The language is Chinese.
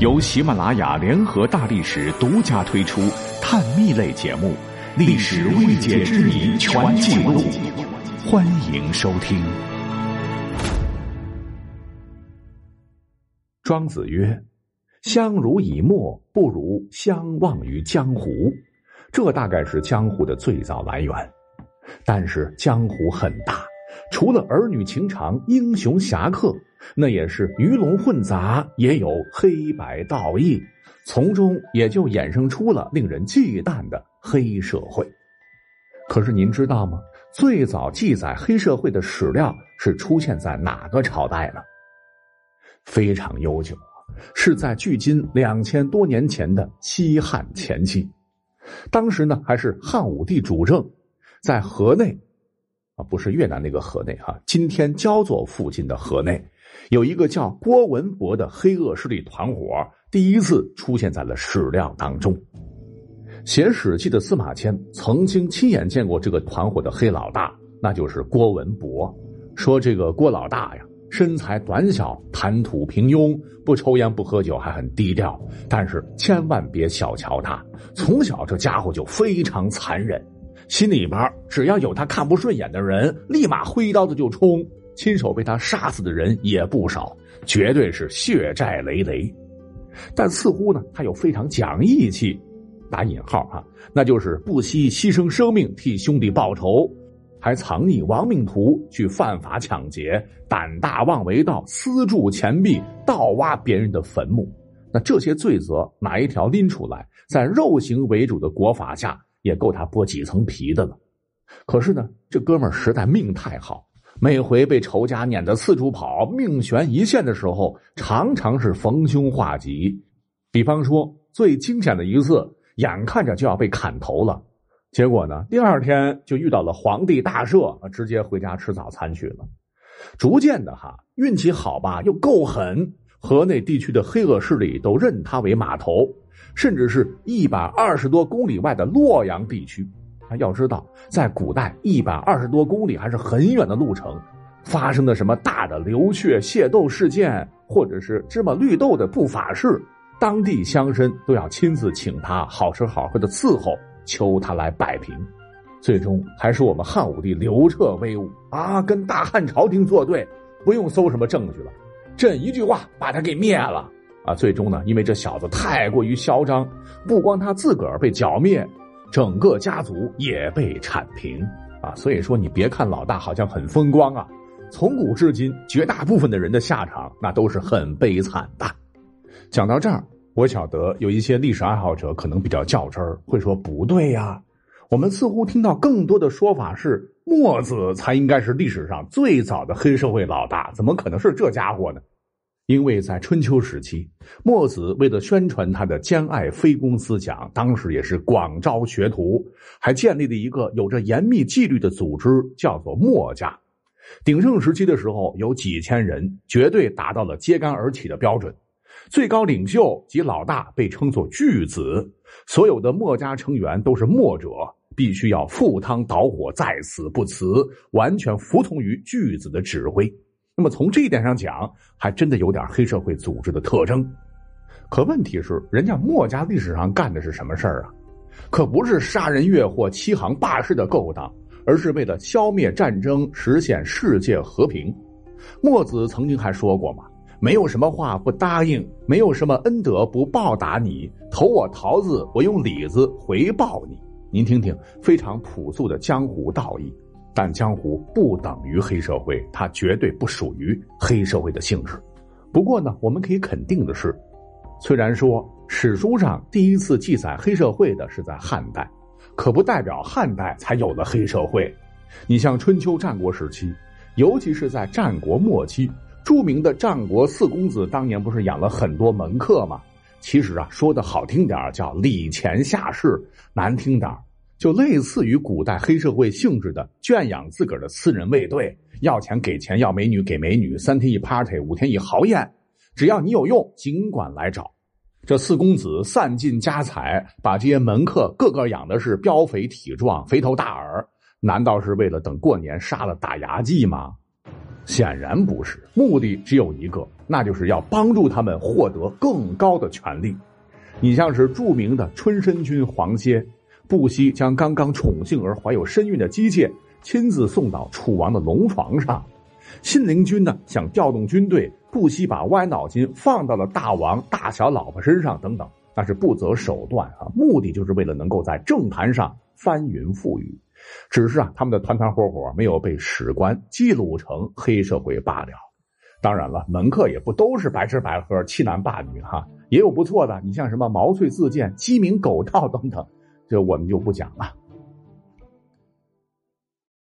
由喜马拉雅联合大历史独家推出探秘类节目《历史未解之谜全记录》，欢迎收听。庄子曰：“相濡以沫，不如相忘于江湖。”这大概是江湖的最早来源。但是江湖很大，除了儿女情长、英雄侠客，那也是鱼龙混杂，也有黑白道义，从中也就衍生出了令人忌惮的黑社会。可是您知道吗？最早记载黑社会的史料是出现在哪个朝代呢？非常悠久，是在距今两千多年前的西汉前期。当时呢，还是汉武帝主政。在河内，啊，不是越南那个河内哈，今天焦作附近的河内，有一个叫郭文博的黑恶势力团伙，第一次出现在了史料当中。写《史记》的司马迁曾经亲眼见过这个团伙的黑老大，那就是郭文博。说这个郭老大呀，身材短小，谈吐平庸，不抽烟不喝酒，还很低调。但是千万别小瞧他，从小这家伙就非常残忍。心里边只要有他看不顺眼的人，立马挥刀子就冲，亲手被他杀死的人也不少，绝对是血债累累。但似乎呢，他又非常讲义气，打引号哈，那就是不惜牺牲生命替兄弟报仇，还藏匿亡命徒去犯法抢劫，胆大妄为盗，私铸钱币，盗挖别人的坟墓。那这些罪责哪一条拎出来，在肉刑为主的国法下？也够他剥几层皮的了，可是呢，这哥们儿实在命太好，每回被仇家撵得四处跑，命悬一线的时候，常常是逢凶化吉。比方说，最惊险的一次，眼看着就要被砍头了，结果呢，第二天就遇到了皇帝大赦，直接回家吃早餐去了。逐渐的哈，运气好吧，又够狠，河内地区的黑恶势力都认他为码头。甚至是一百二十多公里外的洛阳地区，要知道，在古代一百二十多公里还是很远的路程，发生的什么大的流血械斗事件，或者是芝麻绿豆的不法事，当地乡绅都要亲自请他好吃好喝的伺候，求他来摆平。最终还是我们汉武帝刘彻威武啊，跟大汉朝廷作对，不用搜什么证据了，朕一句话把他给灭了。啊，最终呢，因为这小子太过于嚣张，不光他自个儿被剿灭，整个家族也被铲平啊。所以说，你别看老大好像很风光啊，从古至今，绝大部分的人的下场那都是很悲惨的。讲到这儿，我晓得有一些历史爱好者可能比较较真儿，会说不对呀。我们似乎听到更多的说法是，墨子才应该是历史上最早的黑社会老大，怎么可能是这家伙呢？因为在春秋时期，墨子为了宣传他的兼爱非攻思想，当时也是广招学徒，还建立了一个有着严密纪律的组织，叫做墨家。鼎盛时期的时候，有几千人，绝对达到了揭竿而起的标准。最高领袖及老大被称作巨子，所有的墨家成员都是墨者，必须要赴汤蹈火，在死不辞，完全服从于巨子的指挥。那么从这一点上讲，还真的有点黑社会组织的特征。可问题是，人家墨家历史上干的是什么事儿啊？可不是杀人越货、欺行霸市的勾当，而是为了消灭战争、实现世界和平。墨子曾经还说过嘛：“没有什么话不答应，没有什么恩德不报答你。投我桃子，我用李子回报你。”您听听，非常朴素的江湖道义。但江湖不等于黑社会，它绝对不属于黑社会的性质。不过呢，我们可以肯定的是，虽然说史书上第一次记载黑社会的是在汉代，可不代表汉代才有了黑社会。你像春秋战国时期，尤其是在战国末期，著名的战国四公子当年不是养了很多门客吗？其实啊，说的好听点叫礼钱下士，难听点就类似于古代黑社会性质的圈养自个儿的私人卫队，要钱给钱，要美女给美女，三天一 party，五天一豪宴，只要你有用，尽管来找。这四公子散尽家财，把这些门客个个养的是膘肥体壮、肥头大耳，难道是为了等过年杀了打牙祭吗？显然不是，目的只有一个，那就是要帮助他们获得更高的权利。你像是著名的春申君黄歇，不惜将刚刚宠幸而怀有身孕的姬妾亲自送到楚王的龙床上；信陵君呢，想调动军队，不惜把歪脑筋放到了大王大小老婆身上等等，那是不择手段啊！目的就是为了能够在政坛上翻云覆雨。只是啊，他们的团团伙伙没有被史官记录成黑社会罢了。当然了，门客也不都是白吃白喝、欺男霸女哈，也有不错的。你像什么毛遂自荐、鸡鸣狗盗等等，这我们就不讲了。